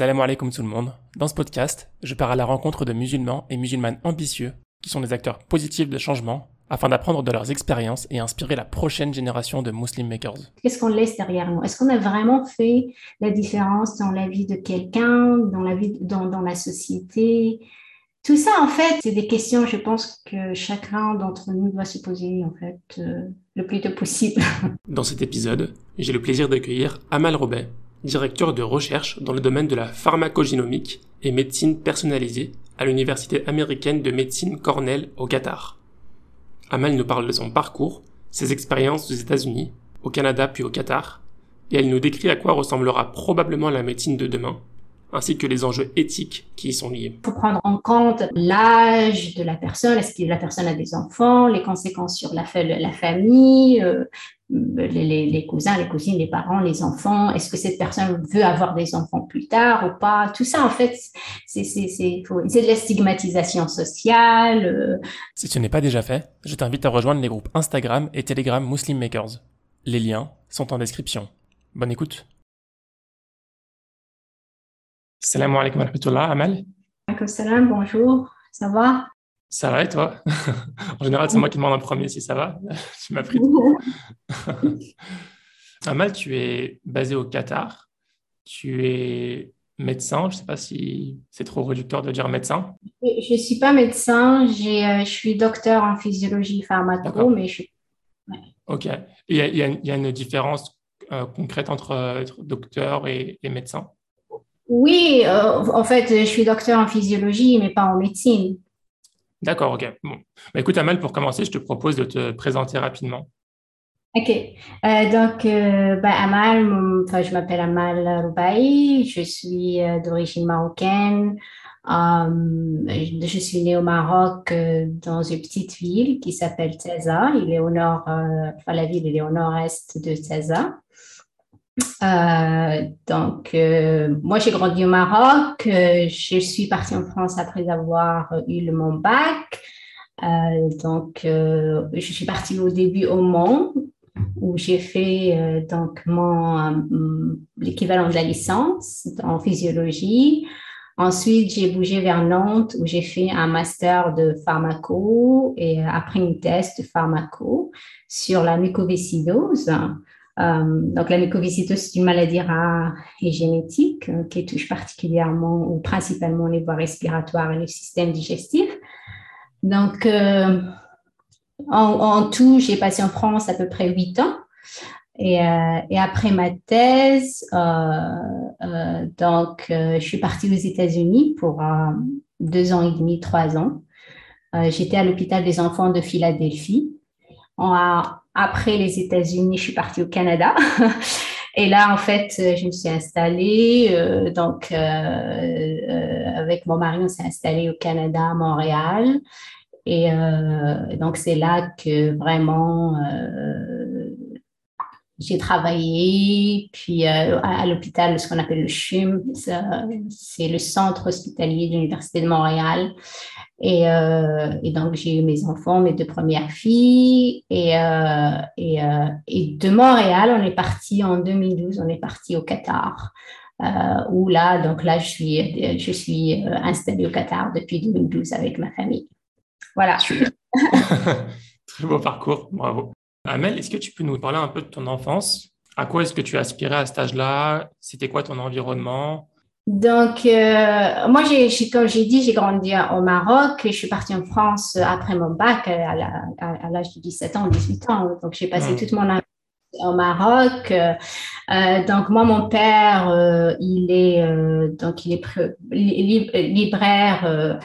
Salam alaikum tout le monde. Dans ce podcast, je pars à la rencontre de musulmans et musulmanes ambitieux qui sont des acteurs positifs de changement afin d'apprendre de leurs expériences et inspirer la prochaine génération de Muslim Makers. Qu'est-ce qu'on laisse derrière nous? Est-ce qu'on a vraiment fait la différence dans la vie de quelqu'un, dans la vie, dans, dans la société? Tout ça, en fait, c'est des questions, je pense, que chacun d'entre nous doit se poser, en fait, euh, le plus tôt possible. Dans cet épisode, j'ai le plaisir d'accueillir Amal Robet, directeur de recherche dans le domaine de la pharmacogénomique et médecine personnalisée à l'Université américaine de médecine Cornell au Qatar. Amal nous parle de son parcours, ses expériences aux États-Unis, au Canada puis au Qatar, et elle nous décrit à quoi ressemblera probablement la médecine de demain, ainsi que les enjeux éthiques qui y sont liés. Il faut prendre en compte l'âge de la personne, est-ce que la personne a des enfants, les conséquences sur la, famille, euh, les, cousins, les cousines, les parents, les enfants, est-ce que cette personne veut avoir des enfants plus tard ou pas? Tout ça, en fait, c'est de la stigmatisation sociale. Euh. Si ce n'est pas déjà fait, je t'invite à rejoindre les groupes Instagram et Telegram Muslim Makers. Les liens sont en description. Bonne écoute. Salam alaikum wa rahmatullah, Amal. salam, bonjour, ça va? Ça va et toi? En général, c'est moi qui demande en premier si ça va. tu m'as pris. Amal, tu es basé au Qatar. Tu es médecin. Je ne sais pas si c'est trop réducteur de dire médecin. Je ne suis pas médecin. Euh, je suis docteur en physiologie pharmaco, mais je suis. Ok. Il y, a, une différence euh, concrète entre docteur et, médecin? Oui, euh, en fait, je suis docteur en physiologie, mais pas en médecine. D'accord, ok. Bon. Bah, écoute, Amal, pour commencer, je te propose de te présenter rapidement. Ok, euh, donc euh, bah, Amal, je m'appelle Amal Roubaï, je suis euh, d'origine marocaine. je suis née au Maroc dans une petite ville qui s'appelle Teza. Il est au nord, enfin la ville est au nord-est de Teza. Euh, donc, euh, moi, j'ai grandi au Maroc. Euh, je suis partie en France après avoir eu mon bac. donc, je suis partie au début au Mans, où j'ai fait donc mon l'équivalent de la licence en physiologie. Ensuite, j'ai bougé vers Nantes où j'ai fait un master de pharmaco et après une thèse de pharmaco sur la mucoviscidose. Euh, donc, la mucoviscidose, c'est une maladie rare et génétique euh, qui touche particulièrement ou principalement les voies respiratoires et le système digestif. Donc, euh, en, tout, j'ai passé en France à peu près huit ans. Et, après ma thèse, donc, je suis partie aux États-Unis pour deux ans et demi, trois ans. J'étais à l'hôpital des enfants de Philadelphie. Après les États-Unis, je suis partie au Canada. Et là, en fait, je me suis installée. Euh, donc, euh, euh, avec mon mari, on s'est installé au Canada, à Montréal. Et donc, c'est là que vraiment j'ai travaillé. Puis à, l'hôpital, ce qu'on appelle le CHUM, c'est le centre hospitalier de l'Université de Montréal. Et, euh, et, donc, j'ai eu mes enfants, mes deux premières filles. Et, euh, euh, de Montréal, on est parti en 2012, on est parti au Qatar. Euh, où là, donc là, je suis, je suis euh, installée au Qatar depuis 2012 avec ma famille. Voilà. Très beau parcours, bravo. Amel, est-ce que tu peux nous parler un peu de ton enfance? À quoi est-ce que tu aspirais à cet âge-là C'était quoi ton environnement? Donc, euh, moi, j'ai, comme j'ai dit, j'ai grandi au Maroc et je suis partie en France après mon bac à, l'âge de 17 ans, 18 ans. Donc, j'ai passé toute mon année au Maroc. Euh, donc, moi, mon père, euh, il est donc il est libraire.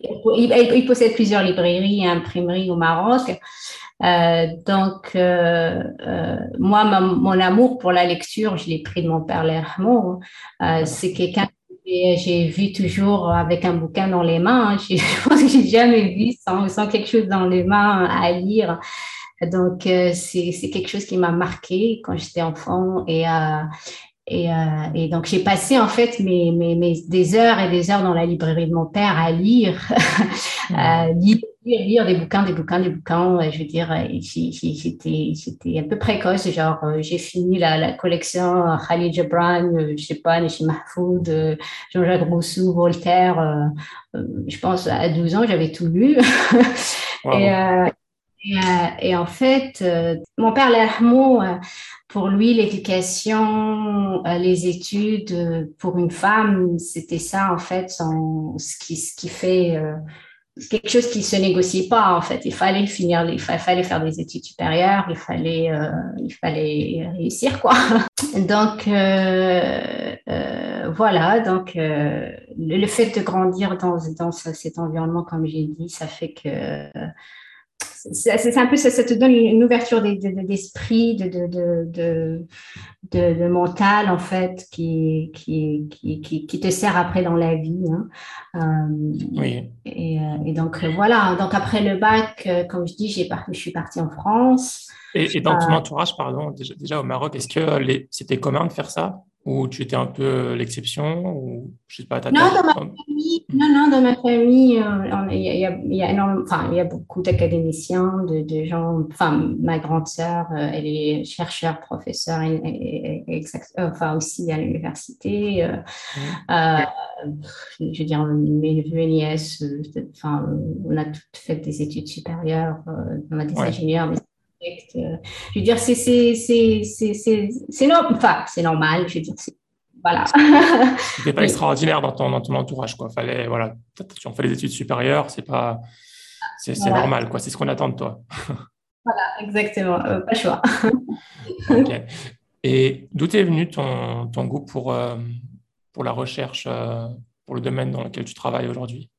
Il, il, possède plusieurs librairies et imprimeries au Maroc. Euh, donc, euh, euh, moi, mon amour pour la lecture, je l'ai pris de mon père Lermo. C'est quelqu'un que j'ai vu toujours avec un bouquin dans les mains. Hein. Je pense que j'ai jamais vu sans, sans, quelque chose dans les mains à lire. Donc, c'est quelque chose qui m'a marqué quand j'étais enfant et et, euh, et, donc, j'ai passé en fait mes, mes, mes, des heures et des heures dans la librairie de mon père à lire, mmh. lire des bouquins, des bouquins, des bouquins. Je veux dire, j'étais un peu précoce. Genre, j'ai fini la, la collection Khalid Gibran, je sais pas, Nishi Mahfoud, Jean-Jacques Rousseau, Voltaire. Je pense à 12 ans, j'avais tout lu. Et, et, en fait, mon père Lermont, pour lui, l'éducation, les études pour une femme, c'était ça en fait, ce, qui, ce qui fait quelque chose qui se négocie pas en fait. Il fallait finir, il fallait faire des études supérieures, il fallait, euh, il fallait réussir quoi. Donc euh, euh, voilà, donc le, fait de grandir dans, dans cet environnement, comme j'ai dit, ça fait que c'est un peu ça, ça, te donne une ouverture d'esprit, de, de, de, de, mental en fait, qui, qui, qui, qui, te sert après dans la vie. Hein. Euh, oui. Et, euh, et, donc voilà. Donc après le bac, euh, comme je dis, j'ai je suis partie en France. Et, et dans ton entourage, pardon, déjà, déjà au Maroc, est-ce que c'était commun de faire ça? Ou tu étais un peu l'exception ou je sais pas non, dans ma famille, non, non, dans ma famille, il y, a, il y a énorme, enfin, il y a beaucoup d'académiciens, de, de, gens. Enfin, ma grande sœur, euh, elle est chercheure, professeure, et, enfin aussi à l'université. Euh, euh, je veux dire, mes neveux et nièces, enfin, on a toutes fait des études supérieures, on a des ingénieurs, euh, je veux dire, c'est c'est normal. Je veux dire, voilà. C'était pas extraordinaire dans ton, dans ton entourage, quoi. Fallait, voilà, tu en fais des études supérieures, c'est pas, c'est normal, quoi. C'est ce qu'on attend de toi. voilà, exactement. Euh, pas choix. Et d'où est venu ton, ton goût pour, euh, pour la recherche, pour le domaine dans lequel tu travailles aujourd'hui?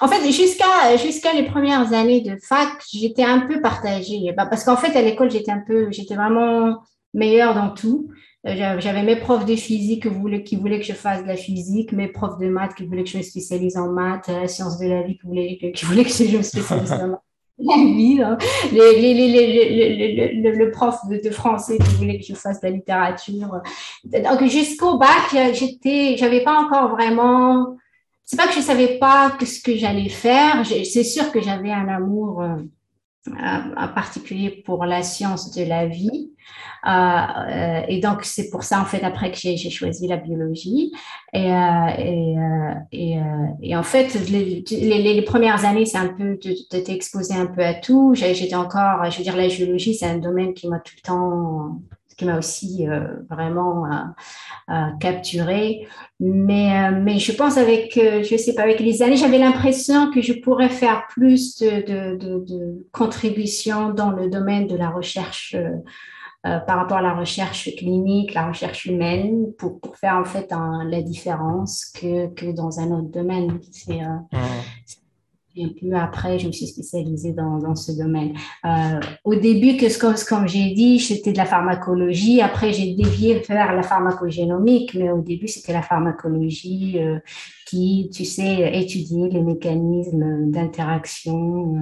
En fait, jusqu'à jusqu'à les premières années de fac, j'étais un peu partagée. Bah, parce qu'en fait, à l'école, j'étais un peu, j'étais vraiment meilleure dans tout. Euh, j'avais mes profs de physique qui voulaient, que je fasse de la physique, mes profs de maths qui voulaient que je me spécialise en maths, la science de la vie qui voulaient, qui voulaient que je me spécialise en maths. La vie, le, prof de, de, français qui voulait que je fasse de la littérature. Donc jusqu'au bac, j'étais, j'avais pas encore vraiment c'est pas que je savais pas ce que j'allais faire. C'est sûr que j'avais un amour euh, en particulier pour la science de la vie. Euh, euh, et donc, c'est pour ça, en fait, après que j'ai choisi la biologie. Et, en fait, les, les, premières années, c'est un peu de, t'exposer un peu à tout. J'étais encore, je veux dire, la géologie, c'est un domaine qui m'a tout le temps qui m'a aussi euh, vraiment euh, euh, capturée. Mais, mais je pense avec, je sais pas, avec les années, j'avais l'impression que je pourrais faire plus de, de, de, contributions dans le domaine de la recherche par rapport à la recherche clinique, la recherche humaine, pour, pour faire en fait la différence que, que dans un autre domaine. C'est après, je me suis spécialisée dans, dans ce domaine. Euh, au début, que, comme, comme j'ai dit, c'était de la pharmacologie. Après, j'ai dévié vers la pharmacogénomique, mais au début, c'était la pharmacologie euh, qui, tu sais, étudiait les mécanismes d'interaction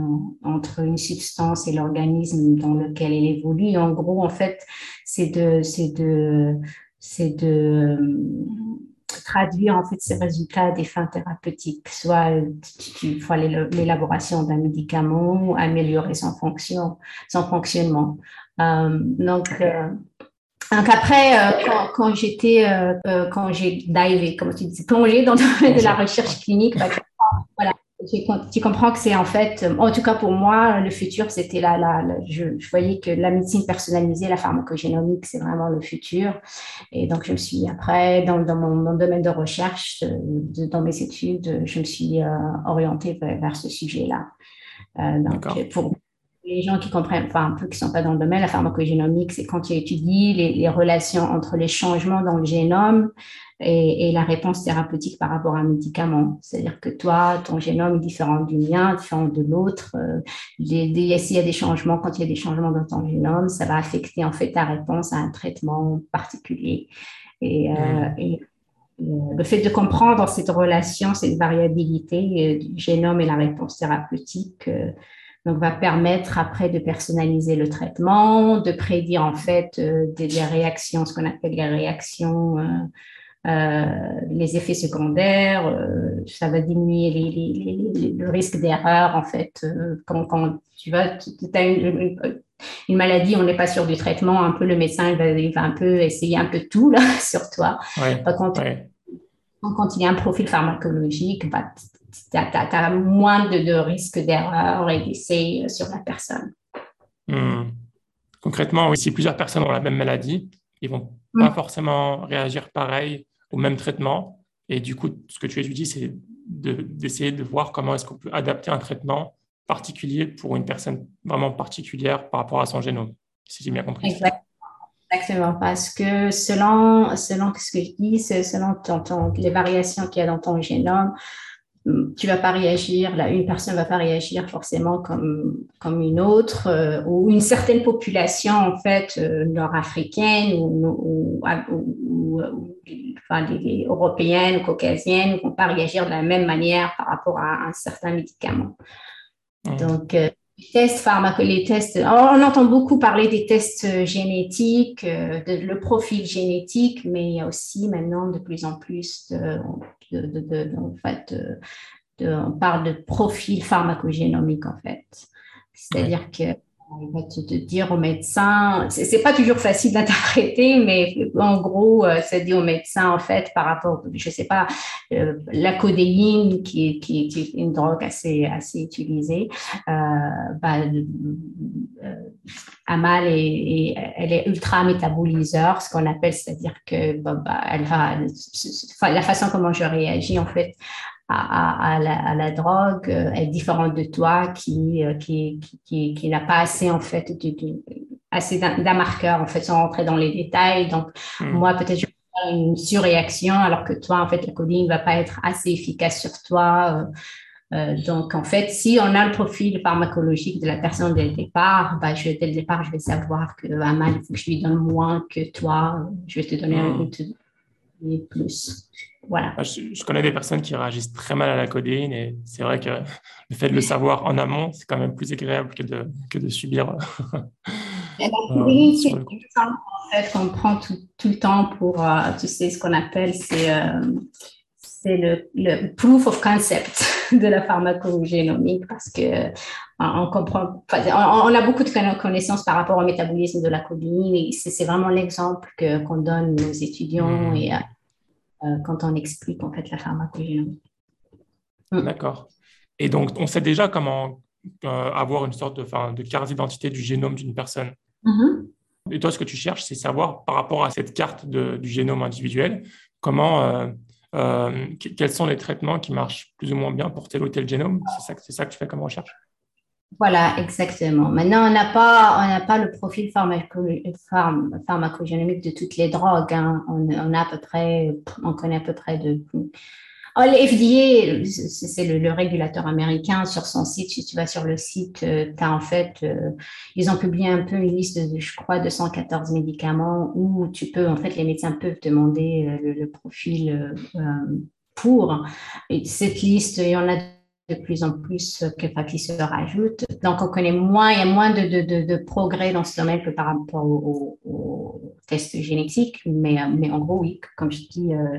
euh, entre une substance et l'organisme dans lequel elle évolue. En gros, en fait, c'est de, c'est de, c'est de traduire en fait ces résultats à des fins thérapeutiques, soit faut l'élaboration d'un médicament ou améliorer son fonction, son fonctionnement. Euh, donc, euh, donc après, euh, quand, quand j'étais, quand j'ai divé, comme tu dis, plongé dans le domaine de la recherche clinique, bah, tu comprends que c'est en fait, en tout cas pour moi, le futur, c'était là, là, je, voyais que la médecine personnalisée, la pharmacogénomique, c'est vraiment le futur. Et donc, je me suis, après, dans, dans mon, domaine de recherche, euh, dans mes études, je me suis euh, orientée vers, ce sujet-là. Euh, donc, pour les gens qui comprennent, enfin, un peu qui sont pas dans le domaine, la pharmacogénomique, c'est quand tu étudies les, les relations entre les changements dans le génome et, et, la réponse thérapeutique par rapport à un médicament. C'est-à-dire que toi, ton génome est différent du mien, différent de l'autre. Euh, s'il y a des changements, quand il y a des changements dans ton génome, ça va affecter en fait ta réponse à un traitement particulier. Et, euh, mmh. et euh, le fait de comprendre cette relation, cette variabilité du génome et la réponse thérapeutique, donc va permettre après de personnaliser le traitement, de prédire en fait des, des réactions, ce qu'on appelle les réactions les effets secondaires, ça va diminuer le risque d'erreur, en fait. quand, quand, tu vas, tu as une, une, maladie, on n'est pas sûr du traitement, un peu le médecin il va, un peu essayer un peu tout là, sur toi. Par contre, quand il y a un profil pharmacologique, bah, tu as, moins de, de risques d'erreur et d'essai sur la personne. Hmm. Concrètement, oui, si plusieurs personnes ont la même maladie, ils vont pas hmm. forcément réagir pareil au même traitement. Et du coup, ce que tu étudies, c'est d'essayer de, voir comment est-ce qu'on peut adapter un traitement particulier pour une personne vraiment particulière par rapport à son génome, si j'ai bien compris. Exactement. parce que selon, selon ce que je dis, selon les variations qu'il y a dans ton génome, tu vas pas réagir, là, une personne va pas réagir forcément comme, comme une autre, euh, ou une certaine population, en fait, euh, nord-africaine ou, ou, enfin, les, européennes ou caucasiennes vont pas réagir de la même manière par rapport à un certain médicament. Donc, euh, les tests pharmacologiques, les tests, on entend beaucoup parler des tests génétiques, de, le profil génétique, mais il y a aussi maintenant de plus en plus de, de, en fait, on parle de profil pharmacogénomique en fait. C'est-à-dire que on va te, dire au médecin, c'est pas toujours facile d'interpréter, mais en gros, euh, ça dit au médecin, en fait, par rapport, je sais pas, euh, la codéine, qui, qui, est une drogue assez, assez utilisée, euh, bah, Amal est, elle est ultra métaboliseur, ce qu'on appelle, c'est-à-dire que bah, bah, elle va, la façon comment je réagis, en fait, à, à, la, drogue euh, est différente de toi qui, euh, qui, qui, qui n'a pas assez, en fait, assez d'un marqueur, en fait, sans rentrer dans les détails. Donc, hmm. moi, peut-être, je vais faire une surréaction, alors que toi, en fait, la va pas être assez efficace sur toi. Euh, donc, en fait, si on a le profil pharmacologique de la personne dès le départ, bah, je, dès le départ, je vais savoir que ah, mal, il faut que je lui donne moins que toi. Je vais te donner un hmm. Plus. Voilà. Je, connais des personnes qui réagissent très mal à la codéine et c'est vrai que le fait de le savoir en amont, c'est quand même plus agréable que de, que de subir. la codéine, c'est en fait qu'on prend tout, tout, le temps pour, euh, tu sais, ce qu'on appelle, c'est euh, le, le, proof of concept de la pharmacogénomique parce que on comprend, on, a beaucoup de connaissances par rapport au métabolisme de la codéine et c'est vraiment l'exemple qu'on donne aux étudiants mmh. et euh, quand on explique en fait la pharmacogénomie. Mm. D'accord. Et donc, on sait déjà comment euh, avoir une sorte de, de carte d'identité du génome d'une personne. Mm-hmm. Et toi, ce que tu cherches, c'est savoir par rapport à cette carte du génome individuel, comment, euh, quels sont les traitements qui marchent plus ou moins bien pour tel ou tel génome. C'est ça, ça que tu fais comme recherche? Voilà, exactement. Maintenant, on n'a pas, on n'a pas le profil pharmacogénomique de toutes les drogues. Hein. On, a à peu près, on connaît à peu près de. Oh, l'FDA, c'est le, régulateur américain. Sur son site, si tu vas sur le site, euh, tu as en fait, euh, ils ont publié un peu une liste de, je crois, de 114 médicaments où tu peux, en fait, les médecins peuvent demander euh, le, profil pour. Et cette liste, il y en a de plus en plus que, qui se rajoutent. Donc, on connaît moins, il y a moins de, de, de, progrès dans ce domaine que par rapport aux au, tests génétiques, mais, mais en gros, oui, comme je dis, euh,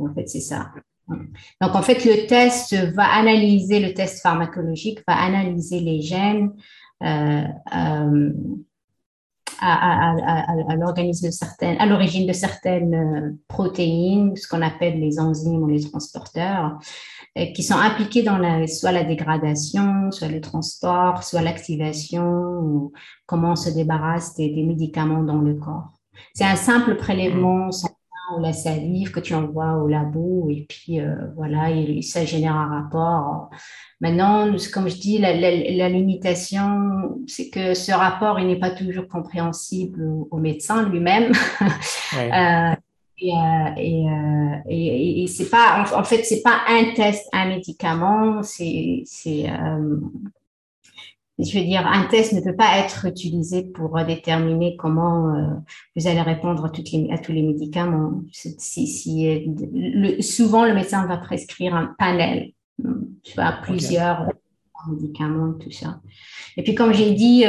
en fait, c'est ça. Donc, en fait, le test va analyser, le test pharmacologique va analyser les gènes euh, euh, à, à, à l'organisme de certaines, à l'origine de certaines protéines, ce qu'on appelle les enzymes ou les transporteurs. Euh, qui sont impliqués dans la, soit la dégradation, soit le transport, soit l'activation, ou comment on se débarrasse des, médicaments dans le corps. C'est un simple prélèvement sanguin ou la salive que tu envoies au labo et puis euh, voilà, ça génère un rapport. Maintenant, comme je dis, la, la, limitation, c'est que ce rapport, il n'est pas toujours compréhensible au, médecin lui-même. euh, et, euh, euh, et, et, c'est pas, en, fait, c'est pas un test, un médicament, c'est, c'est, euh, je veux dire, un test ne peut pas être utilisé pour déterminer comment vous allez répondre à, toutes les, à tous les médicaments. Si, si, le, souvent, le médecin va prescrire un panel, tu vois, plusieurs médicaments, tout ça. Et puis, comme j'ai dit,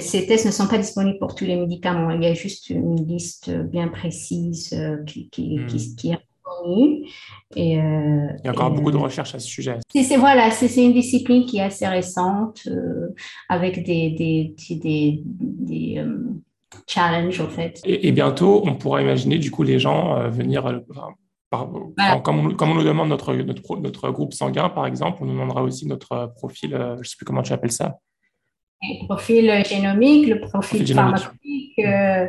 ces tests ne sont pas disponibles pour tous les médicaments. Il y a juste une liste bien précise qui, qui, hmm. qui, est connue. Et, Il y a encore beaucoup de recherches à ce sujet. C'est voilà, c'est une discipline qui est assez récente, avec des, des, des, des challenges, en fait. Et, bientôt, on pourra imaginer, du coup, les gens venir comme, on, comme, on, nous demande notre, notre, notre, groupe sanguin, par exemple, on nous demandera aussi notre profil, euh, je ne sais plus comment tu appelles ça. Le profil génomique, le profil, pharmacologique. Euh,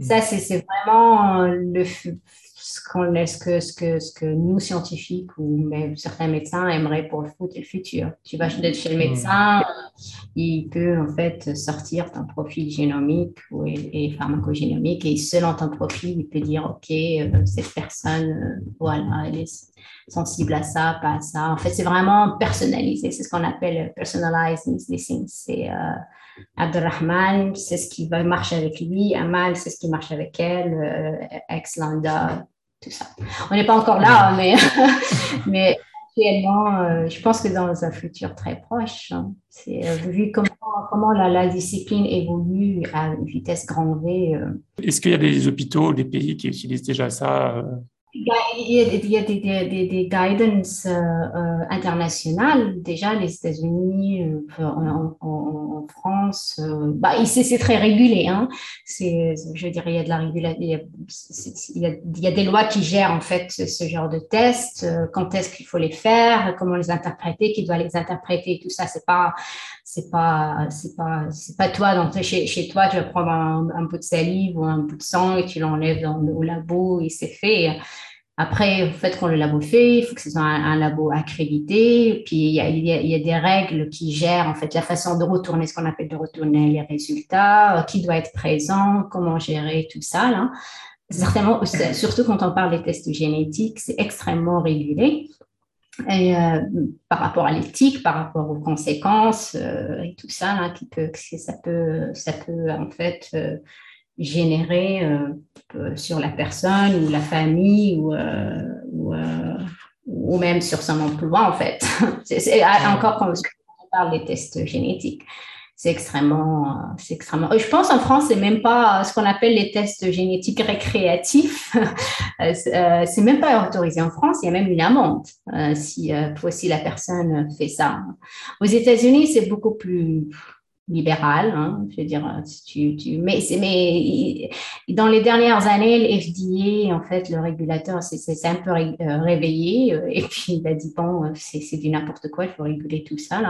ça, c'est vraiment le, ce, que, ce, que, ce que nous, scientifiques ou même certains médecins aimeraient pour le foot et le futur. Tu vas chez le hmm. médecin, il peut en fait sortir ton profil génomique et, pharmacogénomique et selon ton profil, il peut dire, OK, euh, cette personne, euh, voilà, elle est sensible à ça, pas à ça. En fait, c'est vraiment personnalisé. C'est ce qu'on appelle personalized medicine. C'est euh, Abdurrahman, c'est ce qui va marcher avec lui. Amal, c'est ce qui marche avec elle. Euh, Ex-Landa, tout ça. On n'est pas encore là, mais, mais actuellement, euh, je pense que dans un futur très proche, hein, c'est euh, vu comment, comment la, discipline évolue à une vitesse grand V. Euh. Est-ce qu'il y a des hôpitaux, des pays qui utilisent déjà ça il y a, il y a des, des, des, guidance euh, euh, internationales. Déjà, les États-Unis, euh, en, France, bah, c'est très régulé. Hein. Je dirais, il y a de la régulation. Il, il, y a des lois qui gèrent en fait ce genre de tests. Quand est-ce qu'il faut les faire Comment les interpréter Qui doit les interpréter Tout ça, c'est pas, pas, pas, pas toi. Donc, chez, chez toi, tu vas prendre un, un, bout de salive ou un bout de sang et tu l'enlèves au labo et c'est fait. Après, le fait qu'on le labo fait, il faut que ce soit un, labo accrédité. Puis, il y, a, il, y a, des règles qui gèrent en fait la façon de retourner, ce qu'on appelle de retourner les résultats, euh, qui doit être présent, comment gérer tout ça. Là. Certainement, surtout quand on parle des tests génétiques, c'est extrêmement régulé. Et euh, par rapport à l'éthique, par rapport aux conséquences euh, et tout ça, là, qui peut, ça peut, ça peut en fait générer euh, euh, sur la personne ou la famille ou, euh, ou, ou, même sur son emploi, en fait. c'est, encore quand on parle des tests génétiques. C'est extrêmement, c'est extrêmement. Je pense en France, c'est même pas ce qu'on appelle les tests génétiques récréatifs. c'est même pas autorisé en France. Il y a même une amende si, si la personne fait ça. Aux États-Unis, c'est beaucoup plus libéral, hein, je veux dire, tu, tu, mais, mais dans les dernières années, le FDA, en fait, le régulateur s'est un peu euh, réveillé euh, et puis il a dit, bon, euh, c'est du n'importe quoi, il faut réguler tout ça.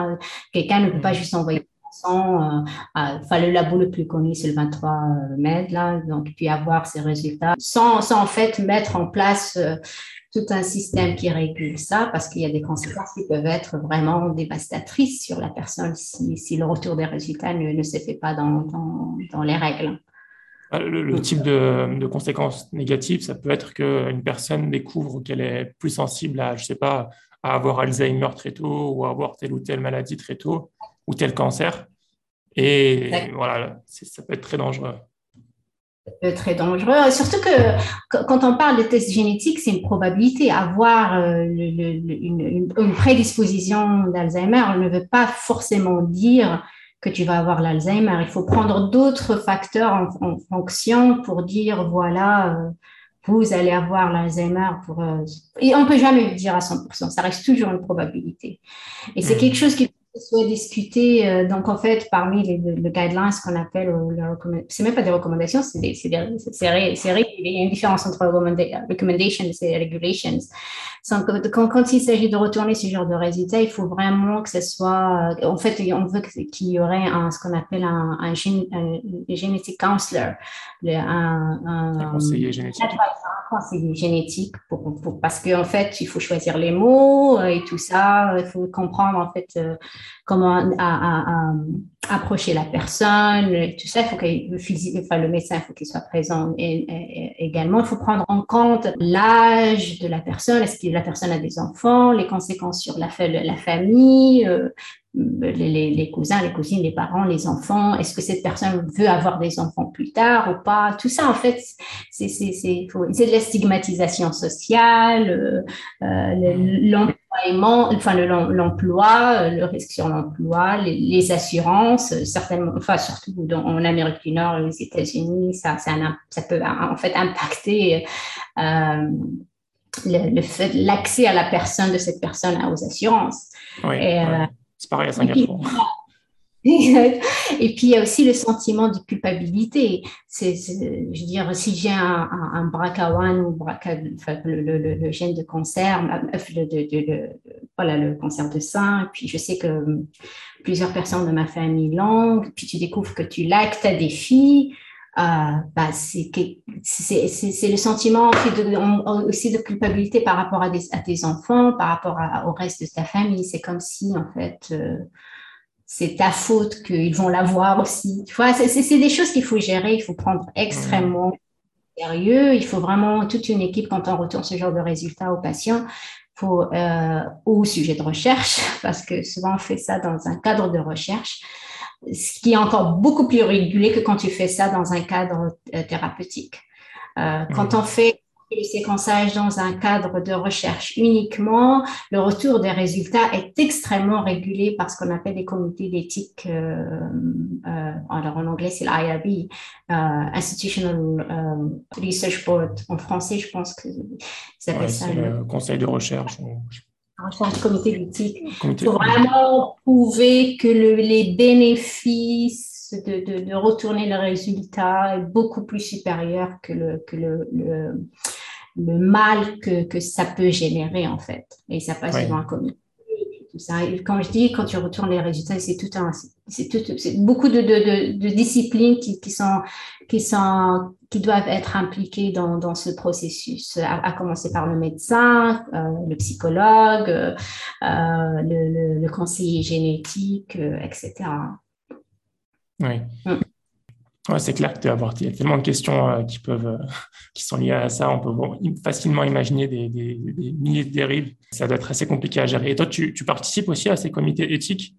Quelqu'un ne peut pas mm. juste envoyer sans, enfin, le labo le plus connu, c'est le 23 mètres, là, donc puis avoir ses résultats sans, sans en fait mettre en place tout un système qui régule ça parce qu'il y a des conséquences qui peuvent être vraiment dévastatrices sur la personne si, si le retour des résultats ne, ne se fait pas dans, dans, dans les règles. Ah, le, type de, de, conséquences négatives, ça peut être qu'une personne découvre qu'elle est plus sensible à, je sais pas, à avoir Alzheimer très tôt ou à avoir telle ou telle maladie très tôt ou tel cancer. Et voilà, ça peut être très dangereux très dangereux. Surtout que quand on parle de tests génétiques, c'est une probabilité. Avoir euh, une, prédisposition d'Alzheimer ne veut pas forcément dire que tu vas avoir l'Alzheimer. Il faut prendre d'autres facteurs en, fonction pour dire, voilà, euh, vous allez avoir l'Alzheimer. Pour, euh, et on peut jamais le dire à 100%. Ça reste toujours une probabilité. Et c'est mmh. quelque chose qui soit discuté, euh, donc en fait, parmi les, les guidelines qu'on appelle, euh, c'est même pas des recommandations, c'est des, c'est il y a une différence entre recommendations et regulations. Quand, quand il s'agit de retourner ce genre de résultats, il faut vraiment que ce soit, en fait, on veut qu'il y aurait un, ce qu'on appelle un, un, genetic counselor, un, un, conseiller génétique. Un conseiller génétique parce qu'en fait, il faut choisir les mots et tout ça, il faut comprendre en fait comment à, approcher la personne, tout ça, il faut que le, médecin, il faut qu'il soit présent et, également. Il faut prendre en compte l'âge de la personne, est-ce que la personne a des enfants, les conséquences sur la, la famille, les, les, cousins, les cousines, les parents, les enfants, est-ce que cette personne veut avoir des enfants plus tard ou pas? Tout ça, en fait, c'est de la stigmatisation sociale, euh, euh l'emploi enfin l'emploi, le risque sur l'emploi, les, assurances, certainement, enfin surtout en Amérique du Nord, les États-Unis, ça, ça, ça, peut en fait impacter euh, le, l'accès à la personne de cette personne aux assurances. Oui, euh, c'est pareil à Singapour. Et puis, il y a aussi le sentiment de culpabilité. C'est, je veux dire, si j'ai un, un, BRCA1 ou BRCA, le, le, gène de cancer, euh, le, voilà, le cancer de sein, puis je sais que plusieurs personnes de ma famille l'ont, puis tu découvres que tu l'as, que tu des filles, bah, c'est, le sentiment aussi de culpabilité par rapport à, des, à tes enfants, par rapport au reste de ta famille. C'est comme si, en fait, euh, c'est ta faute qu'ils vont l'avoir aussi. Tu vois, c'est des choses qu'il faut gérer, il faut prendre extrêmement sérieux. Il faut vraiment toute une équipe quand on retourne ce genre de résultats aux patients faut, euh, au sujet de recherche, parce que souvent on fait ça dans un cadre de recherche, ce qui est encore beaucoup plus régulé que quand tu fais ça dans un cadre euh, thérapeutique. Euh, quand on fait le séquençage dans un cadre de recherche uniquement, le retour des résultats est extrêmement régulé par ce qu'on appelle les comités d'éthique. Euh, euh, alors en anglais, c'est l'IRB, euh, Institutional euh, Research Board. En français, je pense que ça ouais, ça le conseil de recherche. Recherche, comité d'éthique. Il faut vraiment prouver que le, les bénéfices de, de, de, retourner le résultat est beaucoup plus supérieur que le, que le, le le mal que, que, ça peut générer en fait. Et ça passe devant un comité. Tout ça. Et quand je dis quand tu retournes les résultats, c'est tout un, c'est beaucoup de, de, de, disciplines qui, qui, sont, qui sont, qui doivent être impliquées dans, dans ce processus. À, commencer par le médecin, euh, le psychologue, euh, le, le, conseiller génétique, euh, etc. Oui. Mm c'est clair que tu avoir, il y a tellement de questions euh, qui peuvent, euh, qui sont liées à ça. On peut facilement imaginer des, milliers de dérives. Ça doit être assez compliqué à gérer. Et toi, tu, tu participes aussi à ces comités éthiques?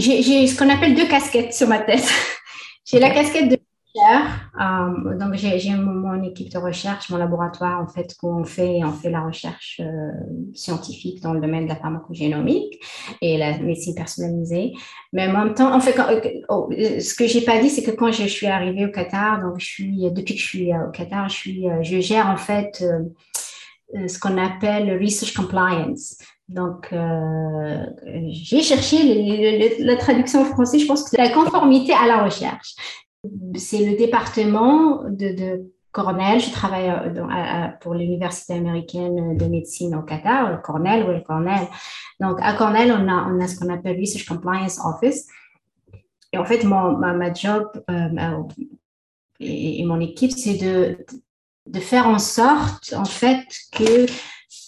J'ai ce qu'on appelle deux casquettes sur ma tête. J'ai la casquette de euh, donc, j'ai mon, équipe de recherche, mon laboratoire, en fait, où on fait, on fait la recherche euh, scientifique dans le domaine de la pharmacogénomique et la médecine personnalisée. Mais en même temps, en fait, euh, oh, ce que j'ai pas dit, c'est que quand je suis arrivée au Qatar, donc je suis, depuis que je suis au Qatar, je suis, je gère en fait ce qu'on appelle research compliance. Donc, euh, j'ai cherché la traduction en français, je pense que c'est la conformité à la recherche c'est le département de, Cornell. Je travaille euh, pour l'Université américaine de médecine au Qatar, Cornell, oui, Cornell. Donc, à Cornell, on a, ce qu'on appelle Research Compliance Office. Et en fait, mon, ma, job euh, et, mon équipe, c'est de faire en sorte, en fait, que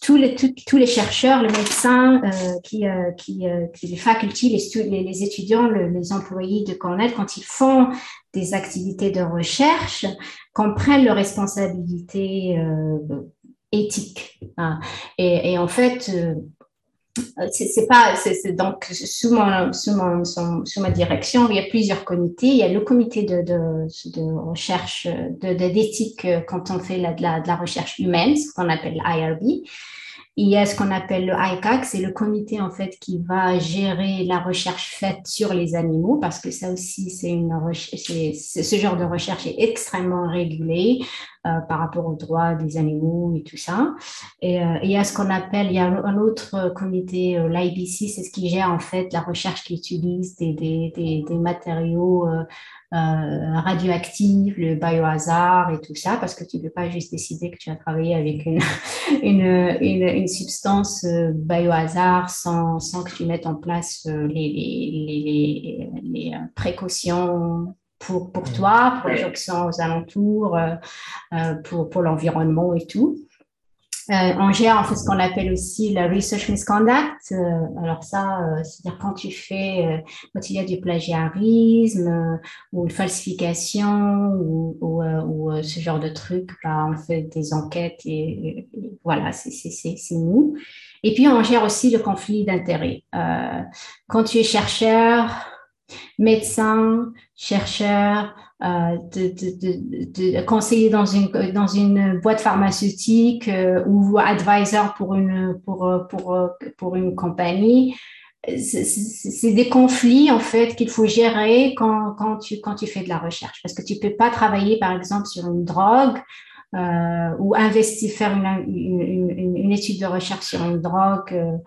tous les, tous les chercheurs, les médecins, euh, qui, euh, qui, euh, les facultés, les, les, étudiants, les employés de Cornell, quand ils font des activités de recherche, comprennent leurs responsabilités éthiques. Hein. Et, et, en fait, c'est pas c'est donc sous mon, sous, ma direction il y a plusieurs comités. Il y a le comité de, de, recherche de d'éthique quand on fait la, de, la, recherche humaine ce qu'on appelle l'IRB il y a ce qu'on appelle le ICAC, c'est le comité en fait qui va gérer la recherche faite sur les animaux parce que ça aussi c'est une ce genre de recherche est extrêmement régulé. euh, par rapport aux droits des animaux et tout ça. Et euh, il y a ce qu'on appelle, il y a un autre comité, euh, l'IBC, c'est ce qui gère en fait la recherche qui utilise des, des, des, matériaux euh, euh, radioactifs, le biohazard et tout ça, parce que tu ne peux pas juste décider que tu as travaillé avec une, une, une, une, substance euh, biohazard sans, sans que tu mettes en place euh, les, les, les précautions pour, pour toi, pour les gens qui sont aux alentours, pour, pour l'environnement et tout. Euh, on gère en fait ce qu'on appelle aussi la research misconduct. Euh, alors ça, euh, c'est-à-dire quand tu fais, quand il y a du plagiarisme ou une falsification ou, ou, ce genre de trucs, bah, on fait des enquêtes et, voilà, c'est nous. Et puis on gère aussi le conflit d'intérêts. quand tu es chercheur, médecin, chercheur, euh, conseiller dans une, dans une boîte pharmaceutique euh, ou advisor pour une, pour, pour, pour une compagnie. C'est des conflits en fait qu'il faut gérer quand, quand, tu, quand tu fais de la recherche parce que tu peux pas travailler par exemple sur une drogue euh, ou investir, faire une, une, étude de recherche sur une drogue euh,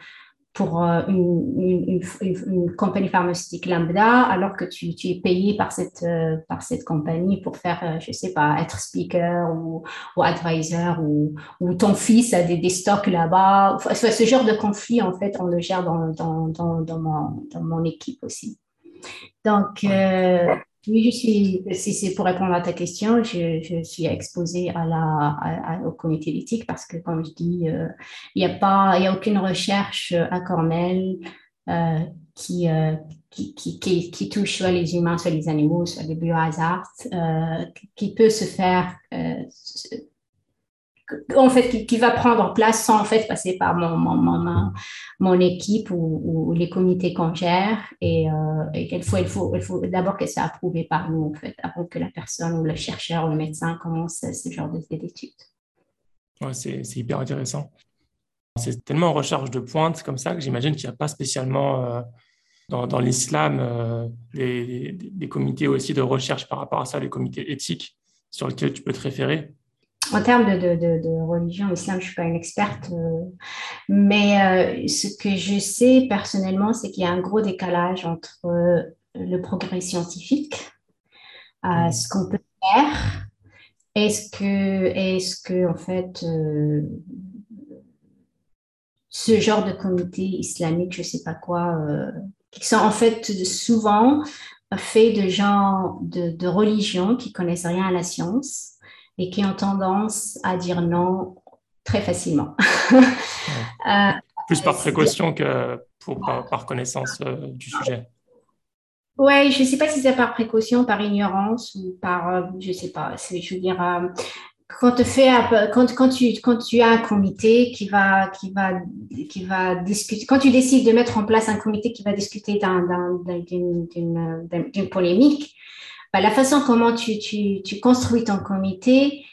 pour euh, une, une, compagnie pharmaceutique lambda, alors que tu, tu es payé par cette, euh, par cette compagnie pour faire, euh, je sais pas, être speaker ou, ou advisor ou, ou ton fils a des, des stocks là-bas. ce genre de conflit, en fait, on le gère dans, dans, dans, dans, mon, dans mon équipe aussi. Donc, euh, oui, je suis, si c'est pour répondre à ta question, je, je suis exposée à la, au comité d'éthique parce que, comme je dis, euh, il n'y a pas, y a aucune recherche à Cornell euh, qui, euh, qui, qui, qui, touche soit les humains, soit les animaux, soit les biohazards, euh, qui peut se faire euh, en fait, qui, va prendre place sans en fait passer par mon, mon, mon, mon équipe ou, les comités qu'on gère et, euh, et faut, il faut, il faut d'abord qu'elle soit approuvée par nous en fait, avant que la personne ou le chercheur ou le médecin commence ce genre d'études. Ouais, c'est hyper intéressant. C'est tellement en recherche de pointe comme ça que j'imagine qu'il n'y a pas spécialement euh, dans, dans l'islam euh, des, des, comités aussi de recherche par rapport à ça, les comités éthiques sur lesquels tu peux te référer en termes de, de, de, religion islam, je suis pas une experte, euh, mais euh, ce que je sais personnellement, c'est qu'il y a un gros décalage entre euh, le progrès scientifique, mmh. ce qu'on peut faire, est-ce que, est-ce que en fait, ce genre de comité islamique, je sais pas quoi, qui sont en fait souvent faits de gens de, de religion qui connaissent rien à la science et qui ont tendance à dire non très facilement. euh, Plus par précaution que pour, par, connaissance euh, du sujet. Oui, je ne sais pas si c'est par précaution, par ignorance ou par, euh, je ne sais pas, je veux dire, euh, quand, te fait, quand, quand, tu, quand tu as un comité qui va, qui, va, qui va discuter, quand tu décides de mettre en place un comité qui va discuter d'une polémique, bah, la façon comment tu, tu, tu construis ton comité,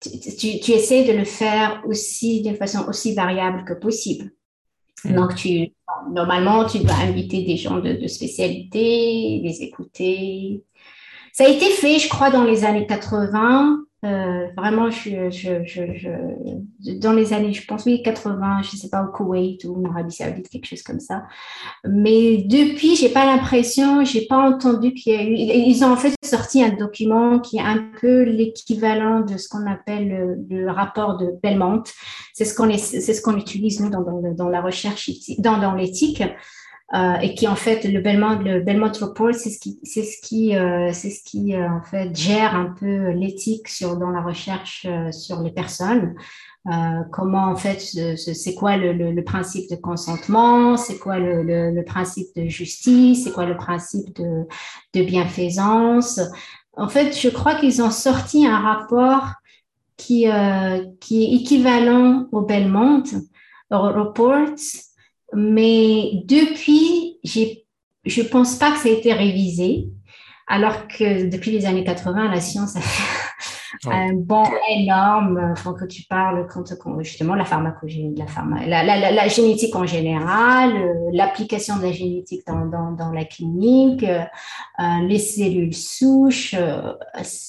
tu, tu, essaies de le faire aussi d'une façon aussi variable que possible. Mm. Donc, tu, normalement, tu dois inviter des gens de, de spécialité, les écouter. Ça a été fait, je crois, dans les années 80. Euh, vraiment, je, je, je, dans les années, je pense, oui, 80, je ne sais pas, au Koweït ou en Arabie Saoudite, quelque chose comme ça. Mais depuis, j'ai pas l'impression, j'ai pas entendu qu'il y a eu. Ils ont en fait sorti un document qui est un peu l'équivalent de ce qu'on appelle le, rapport de Belmont. C'est ce qu'on c'est ce qu'on utilise nous dans, dans, dans la recherche, dans, dans l'éthique. Euh, et qui en fait le Belmont le Belmont Report c'est ce qui c'est ce qui euh, c'est ce qui euh, en fait gère un peu l'éthique sur dans la recherche euh, sur les personnes. Comment en fait c'est quoi le, le, le, principe de consentement? C'est quoi le, le, principe de justice? C'est quoi le principe de, de bienfaisance? En fait je crois qu'ils ont sorti un rapport qui qui est équivalent au Belmont Reports mais depuis, je ne pense pas que ça a été révisé, alors que depuis les années 80, la science a fait un bond énorme. Faut que tu parles quand, justement la pharmacogénie, la, pharma, la, la, la, génétique en général, euh, l'application de la génétique dans, dans, dans la clinique, euh, les cellules souches. Euh,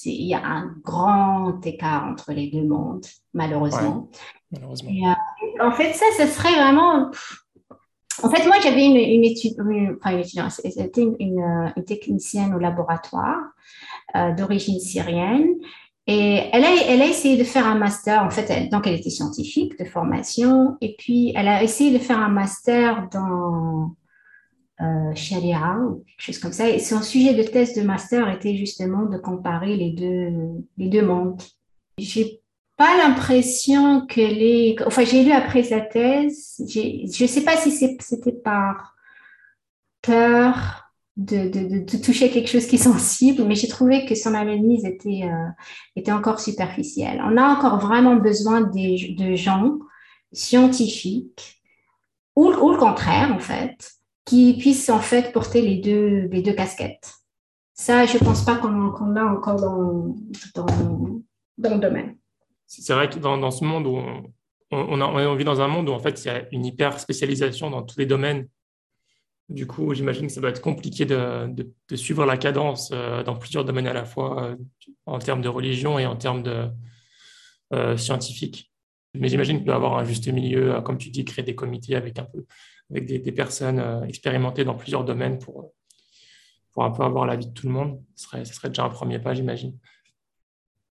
il y a un grand écart entre les deux mondes, malheureusement. malheureusement. en fait, ça, ce serait vraiment en fait, moi, j'avais une, étude, enfin une étudiante, c'était une, technicienne au laboratoire euh, d'origine syrienne. Et elle a, essayé de faire un master, en fait, elle, donc elle était scientifique de formation, et puis elle a essayé de faire un master dans euh, Sharia ou quelque chose comme ça. Et son sujet de thèse de master était justement de comparer les deux, les deux mondes. Pas l'impression que les... Enfin, j'ai lu après sa thèse, je ne sais pas si c'était par peur de, de, de, toucher quelque chose qui est sensible, mais j'ai trouvé que son analyse était, euh, était encore superficielle. On a encore vraiment besoin des, de gens scientifiques, ou, ou, le contraire, en fait, qui puissent en fait porter les deux, les deux casquettes. Ça, je ne pense pas qu'on qu a encore dans, dans, dans, le domaine. C'est vrai que dans, ce monde où on, vit dans un monde où en fait il y a une hyper spécialisation dans tous les domaines. Du coup, j'imagine que ça doit être compliqué de, suivre la cadence euh, dans plusieurs domaines à la fois, euh, en termes de religion et en termes de euh, scientifique. Mais j'imagine qu'il peut y avoir un juste milieu, comme tu dis, créer des comités avec un peu avec des, personnes expérimentées dans plusieurs domaines pour pour un peu avoir l'avis de tout le monde. Ce serait déjà un premier pas, j'imagine.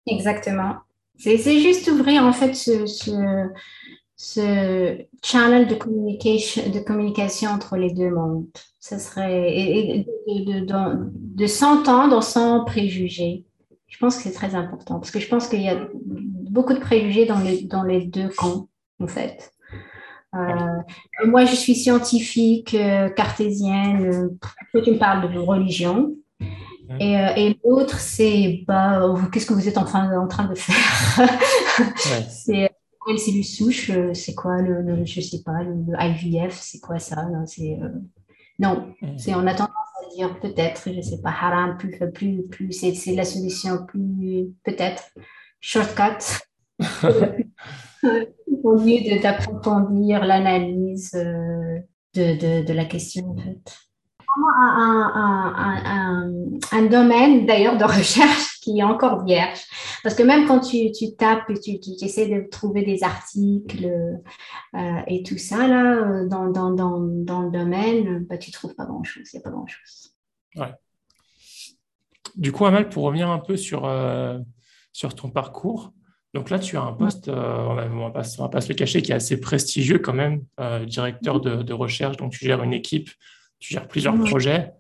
Exactement. C'est juste ouvrir en fait ce, ce, ce, channel de communication, de communication entre les deux mondes. Ce serait et, de, de, de, de s'entendre sans préjugés. Je pense que c'est très important parce que je pense qu'il y a beaucoup de préjugés dans les, dans les deux camps, en fait. Euh, moi, je suis scientifique, euh, cartésienne. Toi, tu me parles de religion. Et, euh, et l'autre, c'est bah, qu'est-ce que vous êtes en train, en train de faire? Ouais. C'est quelle cellule souche C'est quoi le, le, je sais pas, le, le IVF C'est quoi ça? Non, c'est non, c'est on a tendance à dire peut-être, je sais pas, haram, plus, plus, plus c'est la solution plus peut-être shortcut. au lieu d'approfondir l'analyse de, de, de, la question, en fait. Un, un, un, un domaine d'ailleurs de recherche qui est encore vierge. Parce que même quand tu, tu tapes et tu, tu, tu, essaies de trouver des articles euh, et tout ça, là, dans, dans, dans, dans le domaine, bah, tu ne trouves pas grand-chose. Il n'y a pas grand-chose. Ouais. Du coup, Amal, pour revenir un peu sur, euh, sur ton parcours, donc là, tu as un poste, euh, on, on, va va, pas, se le cacher, qui est assez prestigieux quand même, euh, directeur de, de, recherche. Donc tu gères une équipe, tu gères plusieurs mmh. projets.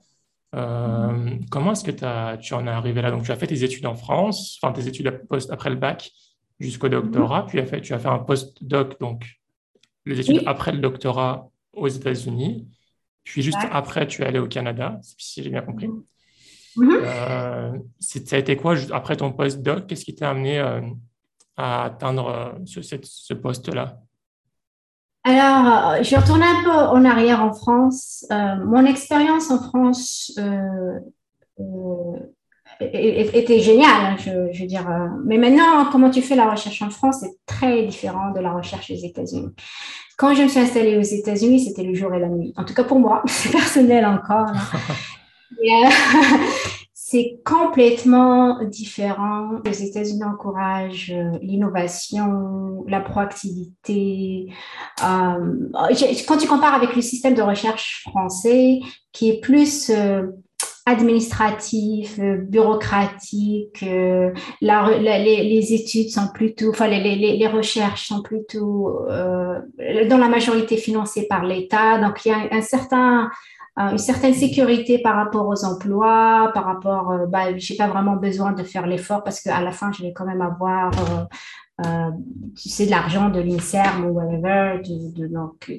Euh, comment est-ce que as, tu en es arrivé là? Donc tu as fait tes études en France, enfin tes études post, après le bac jusqu'au doctorat, puis tu as fait, tu as fait un post-doc, donc les études oui. après le doctorat aux États-Unis, puis juste ouais. après tu es allé au Canada, si j'ai bien compris. Mmh. Euh, ça a été quoi après ton post-doc? Qu'est-ce qui t'a amené à atteindre ce, ce poste-là? Alors, je vais retourner un peu en arrière en France. Euh, mon expérience en France euh, euh, était géniale, hein, je, je, veux dire. Mais maintenant, comment tu fais la recherche en France est très différent de la recherche aux États-Unis. Quand je me suis installée aux États-Unis, c'était le jour et la nuit. En tout cas pour moi, c'est personnel encore. et, c'est complètement différent. Les États-Unis encouragent euh, l'innovation, la proactivité. Euh, quand tu compares avec le système de recherche français, qui est plus euh, administratif, bureaucratique, les, études sont plutôt, enfin les, les, recherches sont plutôt dans la majorité financées par l'État. Donc il y a un certain une certaine sécurité par rapport aux emplois, par rapport, euh, bah, j'ai pas vraiment besoin de faire l'effort parce qu'à la fin, je vais quand même avoir, euh, sais, de l'argent de l'INSERM ou whatever. De, de, donc,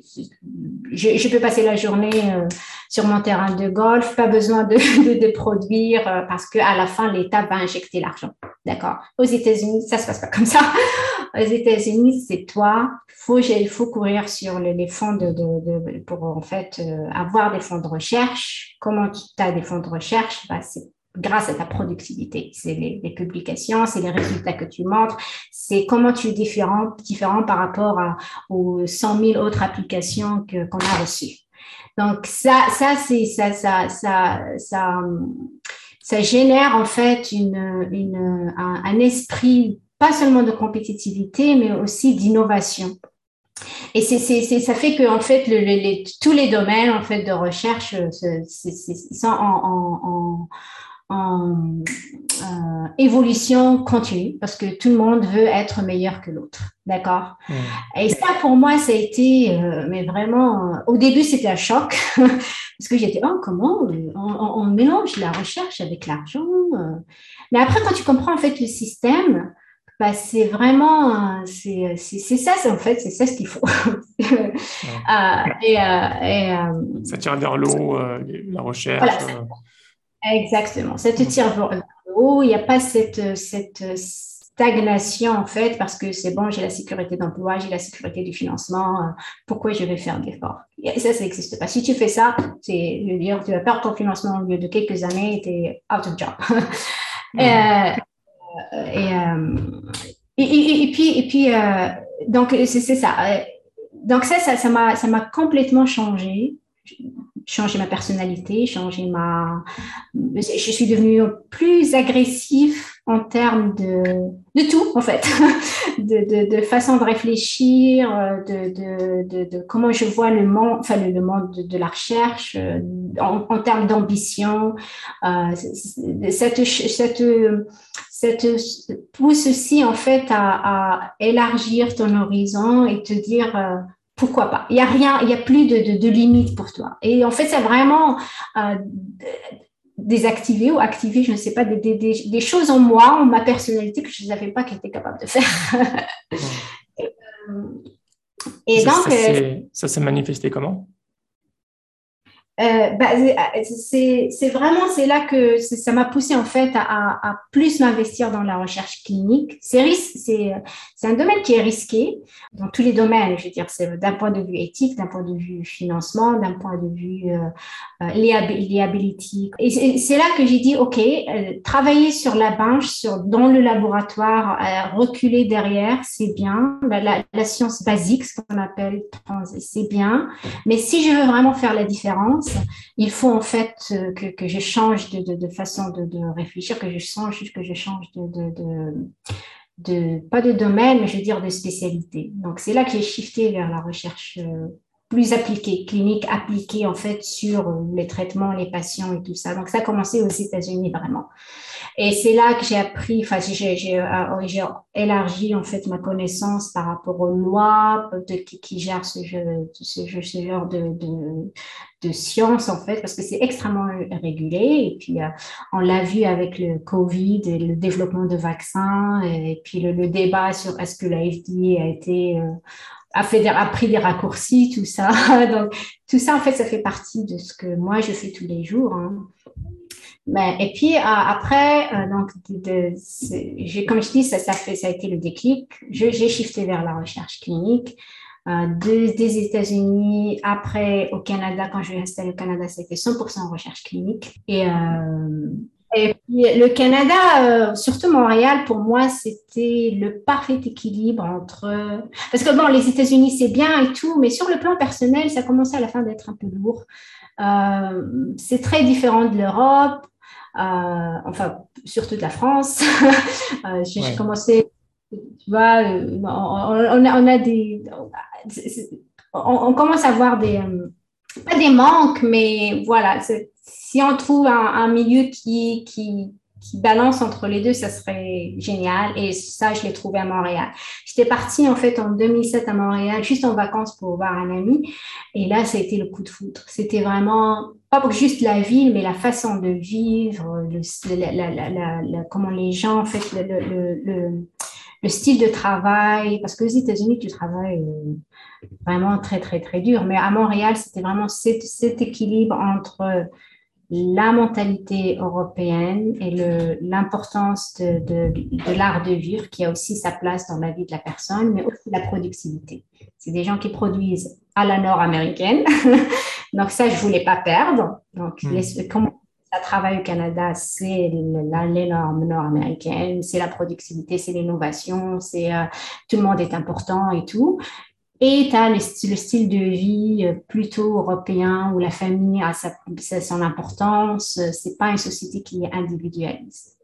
je, je, peux passer la journée euh, sur mon terrain de golf, pas besoin de, de, produire euh, parce qu'à la fin, l'État va injecter l'argent. D'accord? Aux États-Unis, ça se passe pas comme ça. Aux États-Unis, c'est toi. Faut, il faut courir sur les, les fonds de, pour en fait euh, avoir des fonds de recherche. Comment tu as des fonds de recherche? Bah, C'est grâce à ta productivité. C'est les, publications, c'est les résultats que tu montres, c'est comment tu es différent, par rapport aux 100 000 autres applications que, qu'on a reçues. Donc ça, ça ça, ça, ça, ça, génère en fait une, un, esprit pas seulement de compétitivité, mais aussi d'innovation. Et c'est, c'est, ça fait que en fait, tous les domaines en fait de recherche c'est, sont en, en euh, évolution continue parce que tout le monde veut être meilleur que l'autre. D'accord? Mmh. Et ça, pour moi, ça a été, euh, mais vraiment, euh, au début, c'était un choc parce que j'étais, oh, comment on, on, on, mélange la recherche avec l'argent Mais après, quand tu comprends en fait le système, bah, c'est vraiment, c'est ça, en fait, c'est ça ce qu'il faut. ouais. et, et ça tire vers l'eau, la recherche. Voilà, Exactement. Ça te tire vers le haut. Il n'y a pas cette, cette, stagnation en fait parce que c'est bon, j'ai la sécurité d'emploi, j'ai la sécurité du financement, euh, pourquoi je vais faire d'efforts Ça, ça n'existe pas. Si tu fais ça, c'est, je veux dire, tu vas perdre ton financement au lieu de quelques années, tu es out of job. Euh, et, et, et, puis, et puis donc c'est, ça. Donc ça, ça, ça m'a, ça m'a complètement changé changé ma personnalité, changé ma... Je suis devenue plus agressif en termes de, de tout, en fait, de, de, de, façon de réfléchir, de, de, comment je vois le monde, enfin le, monde de, la recherche, euh, en, en termes d'ambition. Euh, cette, cette, cette, en fait, à, à élargir ton horizon et te dire... Euh, pourquoi pas Il n'y a rien, il n'y a plus de, de, limite pour toi. Et en fait, c'est vraiment euh, désactiver ou activer, je ne sais pas, des, des, des, choses en moi, en ma personnalité que je ne savais pas qu'elle était capable de faire. et, donc. Euh, ça s'est manifesté comment? Euh, bah, c'est vraiment c'est là que ça m'a poussé en fait à, plus m'investir dans la recherche clinique. C'est un domaine qui est risqué dans tous les domaines. Je veux dire, c'est d'un point de vue éthique, d'un point de vue financement, d'un point de vue euh, euh liability. Et c'est là que j'ai dit ok, euh, travailler sur la bench, sur dans le laboratoire, euh, reculer derrière, c'est bien. La, la, la, science basique, ce qu'on appelle, c'est bien. Mais si je veux vraiment faire la différence il faut en fait euh, que, je change de, façon de, de, réfléchir, que je change, que je change de, de, pas de domaine, mais je veux dire de spécialité. Donc c'est là que j'ai shifté vers la recherche euh, plus appliquée, clinique appliquée en fait sur euh, les traitements, les patients et tout ça. Donc ça a commencé aux États-Unis vraiment. Et c'est là que j'ai appris, enfin, j'ai euh, élargi en fait ma connaissance par rapport aux lois de, qui, qui gèrent ce, genre de, science en fait, parce que c'est extrêmement régulé. Et puis, euh, on l'a vu avec le Covid et le développement de vaccins, et puis le, débat sur est-ce que la FDA a été a, fait a pris des raccourcis, tout ça. Donc, tout ça, en fait, ça fait partie de ce que moi, je fais tous les jours. Hein. Mais, et puis euh, après, euh, donc, de, comme je dis, ça, ça, a été le déclic. J'ai shifté vers la recherche clinique. Euh, des États-Unis, après au Canada, quand je suis installée au Canada, c'était 100% recherche clinique. Et, et puis le Canada, euh, surtout Montréal, pour moi, c'était le parfait équilibre entre... Parce que bon, les États-Unis, c'est bien et tout, mais sur le plan personnel, ça commençait à la fin d'être un peu lourd. Euh, c'est très différent de l'Europe. Euh, enfin, surtout de la France. euh, J'ai commencé, tu vois, euh, on, on, a, on a, des. On, on, commence à avoir des. Pas des manques, mais voilà, si on trouve un, un milieu qui, qui, qui balance entre les deux, ça serait génial. Et ça, je l'ai trouvé à Montréal. J'étais partie en fait en 2007 à Montréal, juste en vacances pour voir un ami. Et là, ça a été le coup de foudre. C'était vraiment pas juste la ville, mais la façon de vivre, le, la, la, la, comment les gens, en fait, le, le, le style de travail. Parce qu'aux États-Unis, tu travailles euh, vraiment très, très, très dur. Mais à Montréal, c'était vraiment cet, cet équilibre entre la mentalité européenne et l'importance de, de, de l'art de vivre qui a aussi sa place dans la vie de la personne, mais aussi la productivité. C'est des gens qui produisent à la nord-américaine. Donc ça, je voulais pas perdre. Donc, hmm. les, comment ça travaille au Canada, c'est les normes nord-américaines, c'est la productivité, c'est l'innovation, c'est euh, tout le monde est important et tout. Et tu as le, style de vie euh, plutôt européen où la famille a sa, son importance. C'est pas une société qui est individualiste.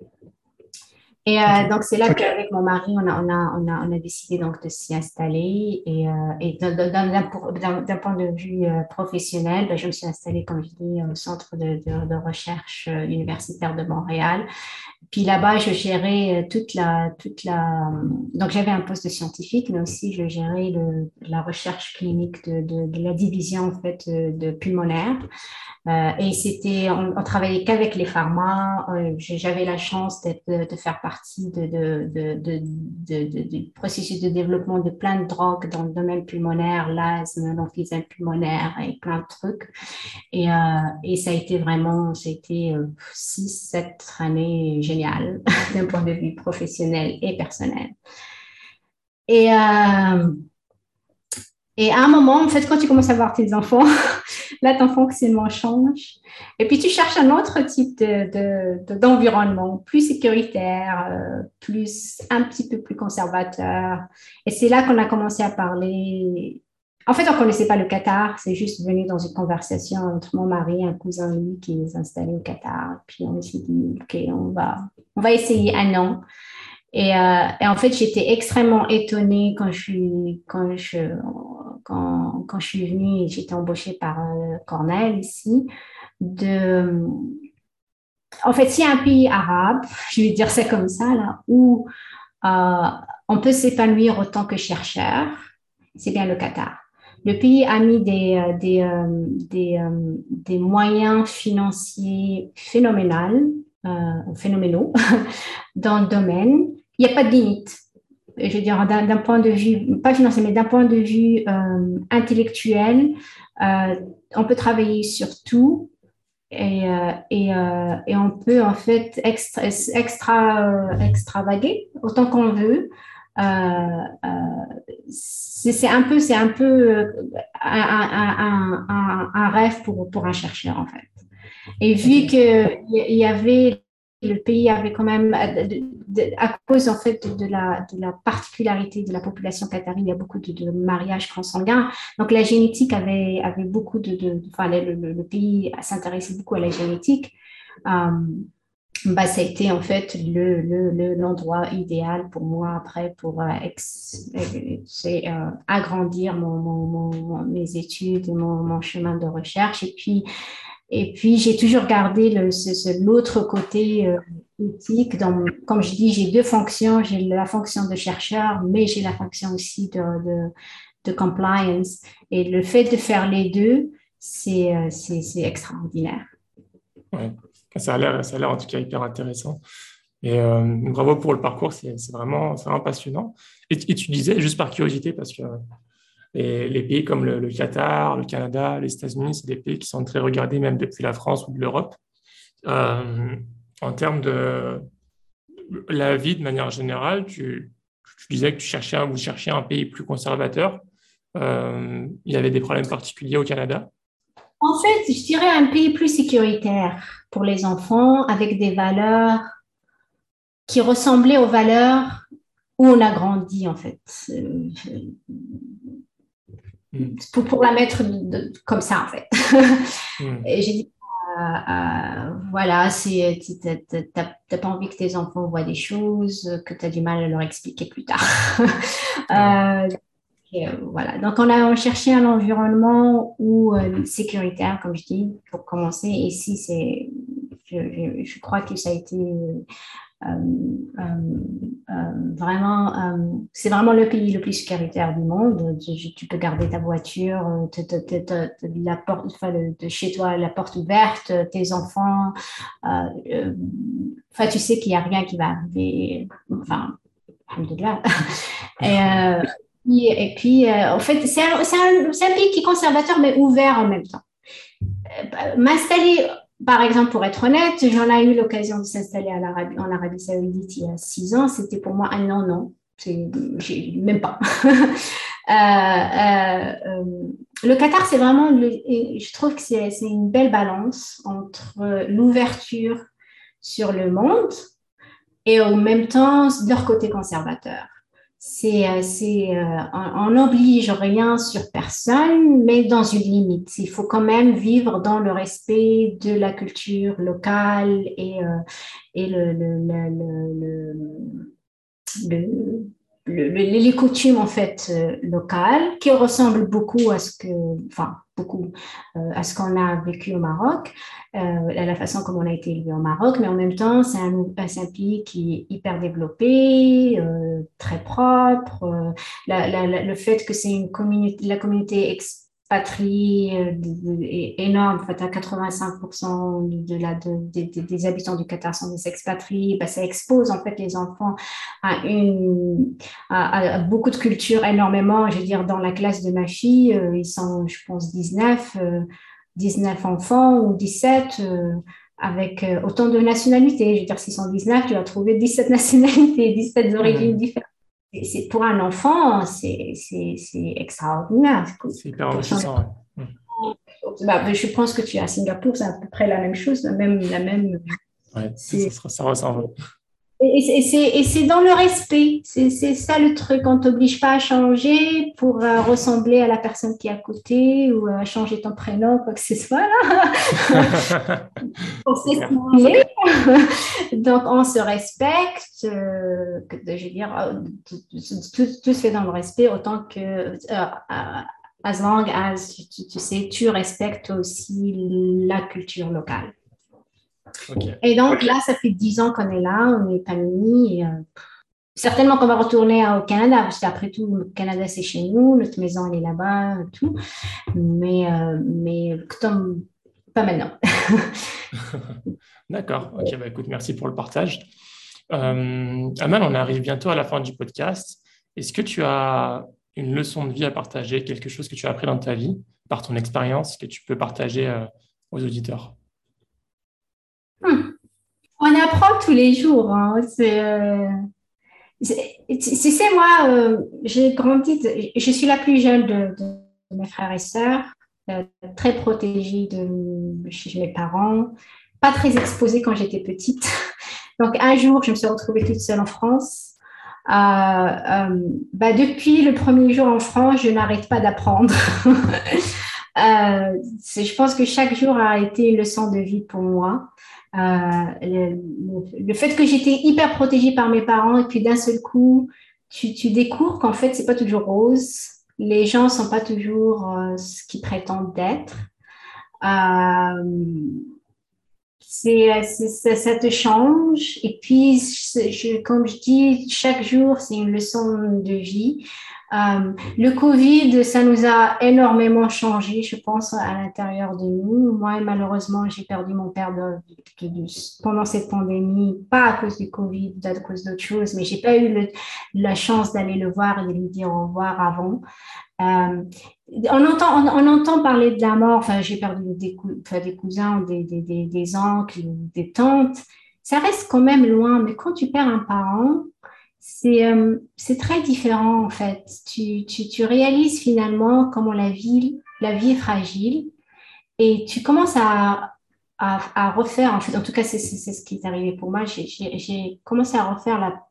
Et euh, donc, c'est là qu'avec mon mari, on a, on a, on a, on a décidé donc de s'y installer. Et, euh, et d'un point de vue euh, professionnel, ben, je me suis installée, comme je dis, au Centre de, de, de recherche universitaire de Montréal. Puis là-bas, je gérais toute la, toute la. Donc, j'avais un poste de scientifique, mais aussi je gérais le, la recherche clinique de, de, de la division en fait de pulmonaire. Euh, et c'était, on, on travaillait qu'avec les pharma. Euh, j'avais la chance de, de, faire partie de, du processus de développement de plein de drogues dans le domaine pulmonaire, l'asthme, l'emphysème pulmonaire et plein de trucs. Et, et ça a été vraiment, a été six, sept années géniales d'un point de vue professionnel et personnel. Et, et à un moment, en fait, quand tu commences à voir tes enfants, là, ton fonctionnement change. Et puis, tu cherches un autre type d'environnement, de, plus sécuritaire, euh, plus, un petit peu plus conservateur. Et c'est là qu'on a commencé à parler. En fait, on ne connaissait pas le Qatar. C'est juste venu dans une conversation entre mon mari un cousin, lui, qui est installé au Qatar. Puis, on s'est dit, OK, on va, on va essayer un an. Et, euh, et, en fait, j'étais extrêmement étonnée quand je suis, quand je, quand, je suis venue et j'étais embauchée par euh, Cornell ici, en fait, s'il y a un pays arabe, je vais dire ça comme ça, là, où euh, on peut s'épanouir autant que chercheur, c'est bien le Qatar. Le pays a mis des, euh, moyens financiers phénoménaux, phénoménaux dans le domaine il n'y a pas de limite. Je veux dire, d'un point de vue, pas financier, mais d'un point de vue euh, intellectuel, euh, on peut travailler sur tout et, euh, et, et, on peut en fait extra, extra extravaguer autant qu'on veut. c'est un peu, c'est un peu un, un, un, un, rêve pour, pour un chercheur en fait. Et vu qu'il y avait le pays avait quand même, à cause en fait de la, de la particularité de la population qatari, il y a beaucoup de, mariages consanguins. Donc la génétique avait, avait beaucoup de, enfin le, pays s'intéressait beaucoup à la génétique. Euh, bah, ça a été en fait le, le, l'endroit idéal pour moi après pour euh, euh, agrandir mon, mon, mes études mon, mon, chemin de recherche. Et puis, et puis, j'ai toujours gardé l'autre côté euh, éthique. Donc, comme je dis, j'ai deux fonctions. J'ai la fonction de chercheur, mais j'ai la fonction aussi de, compliance. Et le fait de faire les deux, c'est euh, extraordinaire. Ouais. Ça a l'air en tout cas hyper intéressant. Et euh, bravo pour le parcours, c'est vraiment, vraiment passionnant. Et, et, tu disais, juste par curiosité, parce que les pays comme le, Qatar, le Canada, les États-Unis, c'est des pays qui sont très regardés même depuis la France ou de l'Europe. Euh, en termes de la vie de manière générale, tu, disais que tu cherchais, vous cherchiez un pays plus conservateur. Euh, il y avait des problèmes particuliers au Canada? En fait, je dirais un pays plus sécuritaire pour les enfants, avec des valeurs qui ressemblaient aux valeurs où on a grandi, en fait. Mm. pour, pour, la mettre comme ça, en fait. Mm. Et j'ai dit, euh, euh, voilà, tu n'as pas envie que tes enfants voient des choses, que tu as du mal à leur expliquer plus tard. Euh, voilà. Donc, on a cherché un environnement où sécuritaire, comme je dis, pour commencer. Et ici, c'est, je, je, crois que ça a été vraiment, c'est vraiment le pays le plus sécuritaire du monde. Tu, peux garder ta voiture, la porte, de chez toi, la porte ouverte, tes enfants. Enfin, tu sais qu'il n'y a rien qui va arriver. Enfin, et, et puis, en fait, c'est un, un, un, pays qui est conservateur, mais ouvert en même temps. M'installer par exemple, pour être honnête, j'en ai eu l'occasion de s'installer en Arabie Saoudite il y a six ans. C'était pour moi un non-non. Même pas. Euh, euh, euh, le Qatar, c'est vraiment, je trouve que c'est une belle balance entre l'ouverture sur le monde et en même temps leur côté conservateur c'est, euh, c'est, euh, on n'oblige rien sur personne, mais dans une limite. Il faut quand même vivre dans le respect de la culture locale et, euh, et le, le, le, le les coutumes en fait euh, locales qui ressemblent beaucoup à ce que, enfin beaucoup euh, à ce qu'on a vécu au Maroc, euh, à la façon comme on a été élevé au Maroc, mais en même temps c'est un, un, pays qui est hyper développé, très propre. La, la, le fait que c'est une communauté, la communauté patrie est énorme. En fait, à 85% de la, des habitants du Qatar sont des expatriés. Ben, ça expose en fait les enfants à, une, à, beaucoup de cultures énormément. Je veux dire, dans la classe de ma fille, ils sont, je pense, 19, 19 enfants ou 17 avec autant de nationalités. Je veux dire, s'ils sont 19, tu vas trouver 17 nationalités, 17 origines mmh. différentes c'est pour un enfant, c'est extraordinaire. C'est hyper enrichissant. Bah, je pense que tu es à Singapour, c'est à peu près la même chose, la même. La même ouais, ça, ça ressemble. Et, c'est dans le respect. C'est ça le truc. On ne t'oblige pas à changer pour euh, ressembler à la personne qui est à côté ou à changer ton prénom, quoi que ce soit. Là. Donc, on se respecte. Euh, je veux dire, euh, tout, tout, se fait dans le respect autant que. as long as tu sais, tu respectes aussi la culture locale. Et donc là, ça fait dix ans qu'on est là, on est épanouis. Euh, certainement qu'on va retourner au Canada, parce qu'après tout, le Canada, c'est chez nous, notre maison, elle est là-bas, tout. Mais, euh, mais pas maintenant. D'accord. Ok, bah, écoute, merci pour le partage. Euh, Amal, on arrive bientôt à la fin du podcast. Est-ce que tu as une leçon de vie à partager, quelque chose que tu as appris dans ta vie, par ton expérience, que tu peux partager aux auditeurs? Hmm. On apprend tous les jours. Hein. Euh, tu sais, moi, euh, j'ai grandi, je suis la plus jeune de, mes frères et sœurs, euh, très protégée de chez mes parents, pas très exposée quand j'étais petite. Donc un jour, je me suis retrouvée toute seule en France. bah, depuis le premier jour en France, je n'arrête pas d'apprendre. je pense que chaque jour a été une leçon de vie pour moi. Euh, le, fait que j'étais hyper protégée par mes parents et puis d'un seul coup, tu, tu découvres qu'en fait, c'est pas toujours rose. Les gens sont pas toujours euh, ce qu'ils prétendent d'être. Euh, c'est, ça, te change. Et puis, comme je dis, chaque jour, c'est une leçon de vie. Euh, le Covid, ça nous a énormément changé, je pense, à l'intérieur de nous. Moi, malheureusement, j'ai perdu mon père pendant cette pandémie, pas à cause du Covid, à cause d'autres choses, mais j'ai pas eu la chance d'aller le voir et de lui dire au revoir avant. Euh, on, entend, on, entend parler de la mort, enfin, j'ai perdu des, cousins, des oncles, des tantes. Ça reste quand même loin, mais quand tu perds un parent, euh, c'est très différent en fait. Tu, tu, tu, réalises finalement comment la vie, la vie est fragile et tu commences à, à, à refaire, en fait, en tout cas c'est ce qui est arrivé pour moi, j'ai commencé à refaire la,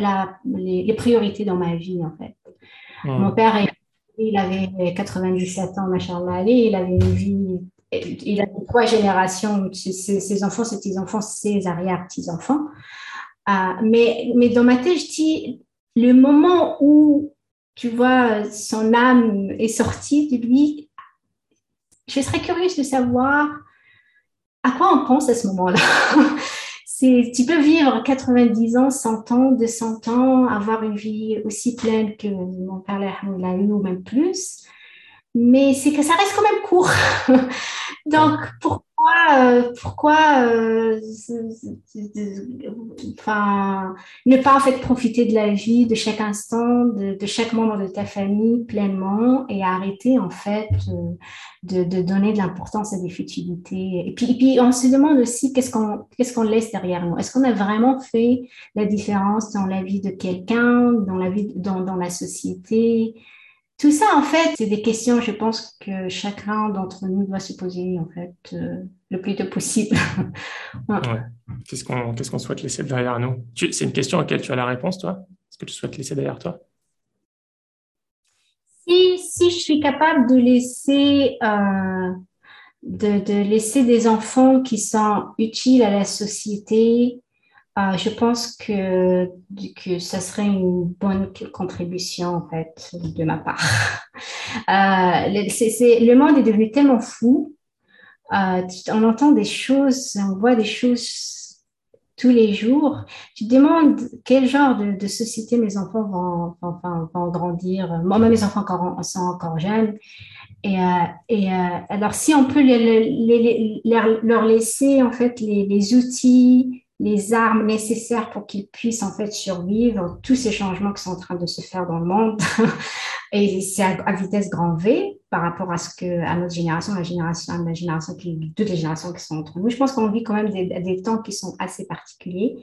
la, les, priorités dans ma vie en fait. Mmh. Mon père, il avait 97 ans, machallah, il avait une vie, il avait trois générations, ses, ses enfants, ses petits-enfants, ses arrière-petits-enfants. Ah, mais, mais dans ma tête, je dis, le moment où, tu vois, son âme est sortie de lui, je serais curieuse de savoir à quoi on pense à ce moment-là. tu peux vivre 90 ans, 100 ans, 200 ans, avoir une vie aussi pleine que mon père l'a eu ou même plus, mais c'est que ça reste quand même court. Donc, pour, pourquoi, euh, enfin, ne pas en fait profiter de la vie, de chaque instant, de, chaque membre de ta famille pleinement et arrêter en fait euh, de, donner de l'importance à des futilités? Et puis, et puis on se demande aussi qu'est-ce qu'on qu'est-ce qu'on laisse derrière nous? Est-ce qu'on a vraiment fait la différence dans la vie de quelqu'un, dans la vie, dans, dans la société? Tout ça, en fait, c'est des questions, je pense, que chacun d'entre nous doit se poser, en fait, euh, le plus tôt possible. Qu'est-ce qu'on qu'est-ce qu'on souhaite laisser derrière nous? C'est une question à laquelle tu as la réponse, toi? Est-ce que tu souhaites laisser derrière toi? Si, si je suis capable de laisser, euh, de, de laisser des enfants qui sont utiles à la société, euh, je pense que, que ça serait une bonne contribution en fait de ma part. Euh, le monde est devenu tellement fou. Euh, on entend des choses, on voit des choses tous les jours, tu te demandes quel genre de, société mes enfants vont, vont, vont grandir. Moi, mes enfants sont encore jeunes. Et, euh, alors, si on peut leur laisser en fait les, outils, les armes nécessaires pour qu'ils puissent en fait survivre tous ces changements qui sont en train de se faire dans le monde, et c'est à, vitesse grand V par rapport à ce que à notre génération, la génération, la génération qui, toutes les générations qui sont entre nous. Je pense qu'on vit quand même des, temps qui sont assez particuliers.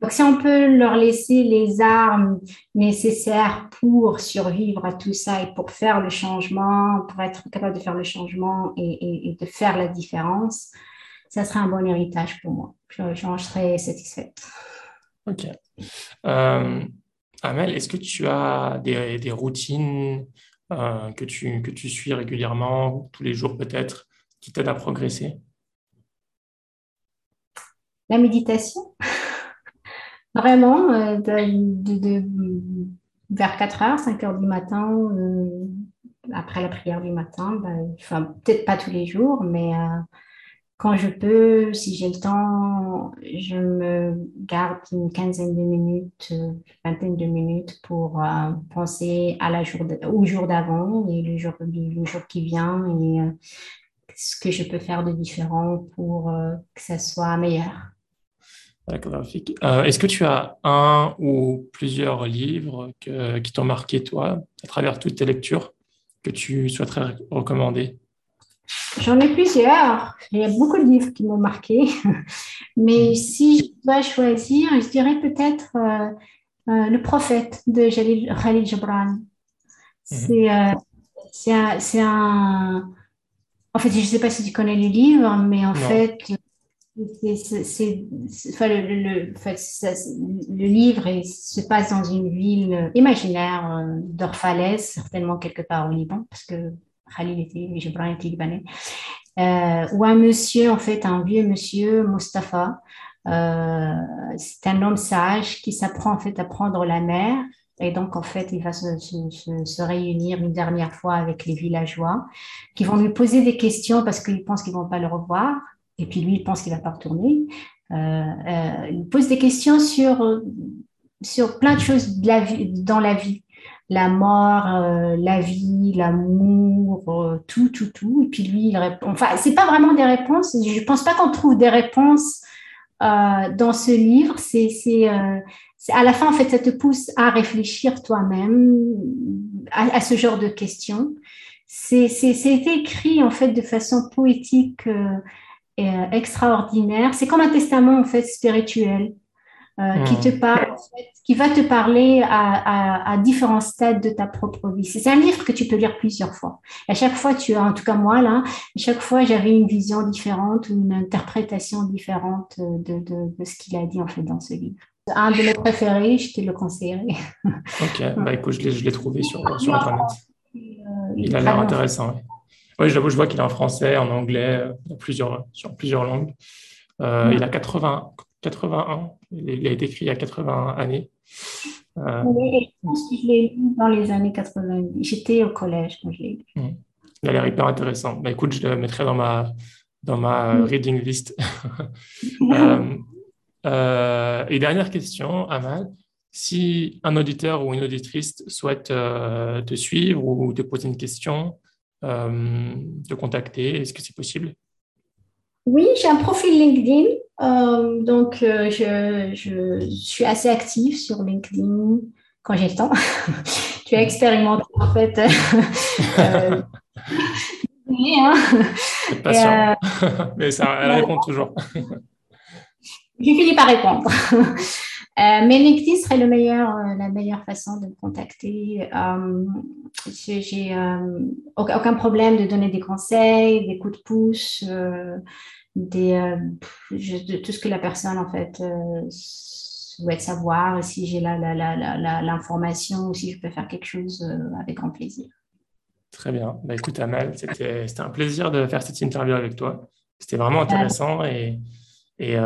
Donc, si on peut leur laisser les armes nécessaires pour survivre à tout ça et pour faire le changement, pour être capable de faire le changement et, de faire la différence, ça serait un bon héritage pour moi. J'en serais satisfaite. Ok. Euh, Amel, est-ce que tu as des, des routines euh, que, tu, que tu suis régulièrement, tous les jours peut-être, qui t'aident à progresser? La méditation? Vraiment, euh, de, vers 4 heures, 5 heures du matin, après la prière du matin, ben, enfin, peut-être pas tous les jours, mais quand je peux, si j'ai le temps, je me garde une quinzaine de minutes, une vingtaine de minutes pour euh, penser à la au jour d'avant et le jour, jour qui vient et euh, ce que je peux faire de différent pour euh, que ça soit meilleur. Est-ce que tu as un ou plusieurs livres qui t'ont marqué, toi, à travers toutes tes lectures, que tu souhaiterais recommander? J'en ai plusieurs. Il y a beaucoup de livres qui m'ont marqué. Mais si je dois choisir, je dirais peut-être euh, euh, Le prophète de Khalil Gibran. Mhm. Euh, c'est un, En fait, je ne sais pas si tu connais le livre, mais en fait, c'est, enfin, le, le, livre se passe dans une ville imaginaire d'Orphalès, certainement quelque part au Liban, parce que Khalil était, Gibran était libanais, euh, où un monsieur, en fait, un vieux monsieur, Mustapha, euh, c'est un homme sage qui s'apprend en fait à prendre la mer. Et donc, en fait, il va se, se, réunir une dernière fois avec les villageois qui vont lui poser des questions parce qu'ils pensent qu'ils vont pas le revoir. Et puis lui, il pense qu'il va pas retourner. Euh, euh, il pose des questions sur, sur plein de choses dans la vie la mort, euh, la vie, l'amour, euh, tout, tout, tout. Et puis lui, il répond. Enfin, c'est pas vraiment des réponses. Je pense pas qu'on trouve des réponses euh, dans ce livre. C'est, c'est, à la fin, en fait, ça te pousse à réfléchir toi-même à, ce genre de questions. C'est, c'est, c'est écrit en fait de façon poétique et extraordinaire. C'est comme un testament en fait spirituel. Euh, qui hmm. te parle, qui va te parler à, différents stades de ta propre vie. C'est un livre que tu peux lire plusieurs fois. à chaque fois, tu as, en tout cas moi là, à chaque fois, j'avais une vision différente, une interprétation différente de, ce qu'il a dit en fait dans ce livre. Un de mes préférés, je te le conseillerais. Ok, bah écoute, je l'ai trouvé sur, sur Internet. Euh, il a l'air intéressant. Oui, je, je vois qu'il est en français, en anglais, euh, plusieurs, sur plusieurs langues. Il a 80, 81. Il a été écrit il y a 80 années. Euh, oui, je pense que je l'ai lu dans les années 90. J'étais au collège quand je l'ai lu. Hmm. Il a l'air hyper intéressant. Bah, écoute, je le mettrai dans ma, dans ma hmm. reading list. Euh, euh, et dernière question, Amal. Si un auditeur ou une auditrice souhaite te suivre ou te poser une question, te contacter, est-ce que c'est possible? Oui, j'ai un profil LinkedIn. Euh, donc, euh, je, je, suis assez active sur LinkedIn quand j'ai le temps. tu as expérimenté, en fait. euh, hein. Patient. Mais ça, elle répond toujours. je finis par répondre. mais LinkedIn serait le meilleur, la meilleure façon de me contacter. j'ai aucun problème de donner des conseils, des coups de pouce des, euh, de tout ce que la personne en fait euh, souhaite savoir, si j'ai l'information la, la, ou si je peux faire quelque chose euh, avec grand plaisir. Très bien. Bah, écoute, Amal, c'était un plaisir de faire cette interview avec toi. C'était vraiment intéressant et, et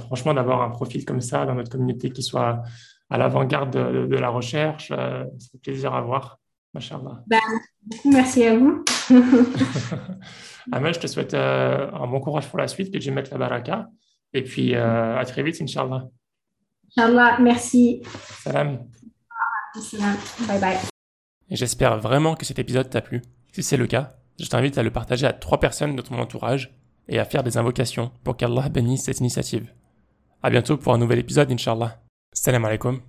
franchement, d'avoir un profil comme ça dans notre communauté qui soit à l'avant-garde de, la recherche, c'est plaisir à voir. Bah, merci à vous. Amel, je te souhaite euh, un bon courage pour la suite, que je mette la baraka. Et puis, à très vite, Inch'Allah. Inch'Allah, merci. Salam. Salam. Bye bye. J'espère vraiment que cet épisode t'a plu. Si c'est le cas, je t'invite à le partager à trois personnes de ton entourage et à faire des invocations pour qu'Allah bénisse cette initiative. À bientôt pour un nouvel épisode, Inch'Allah. Salam alaikum.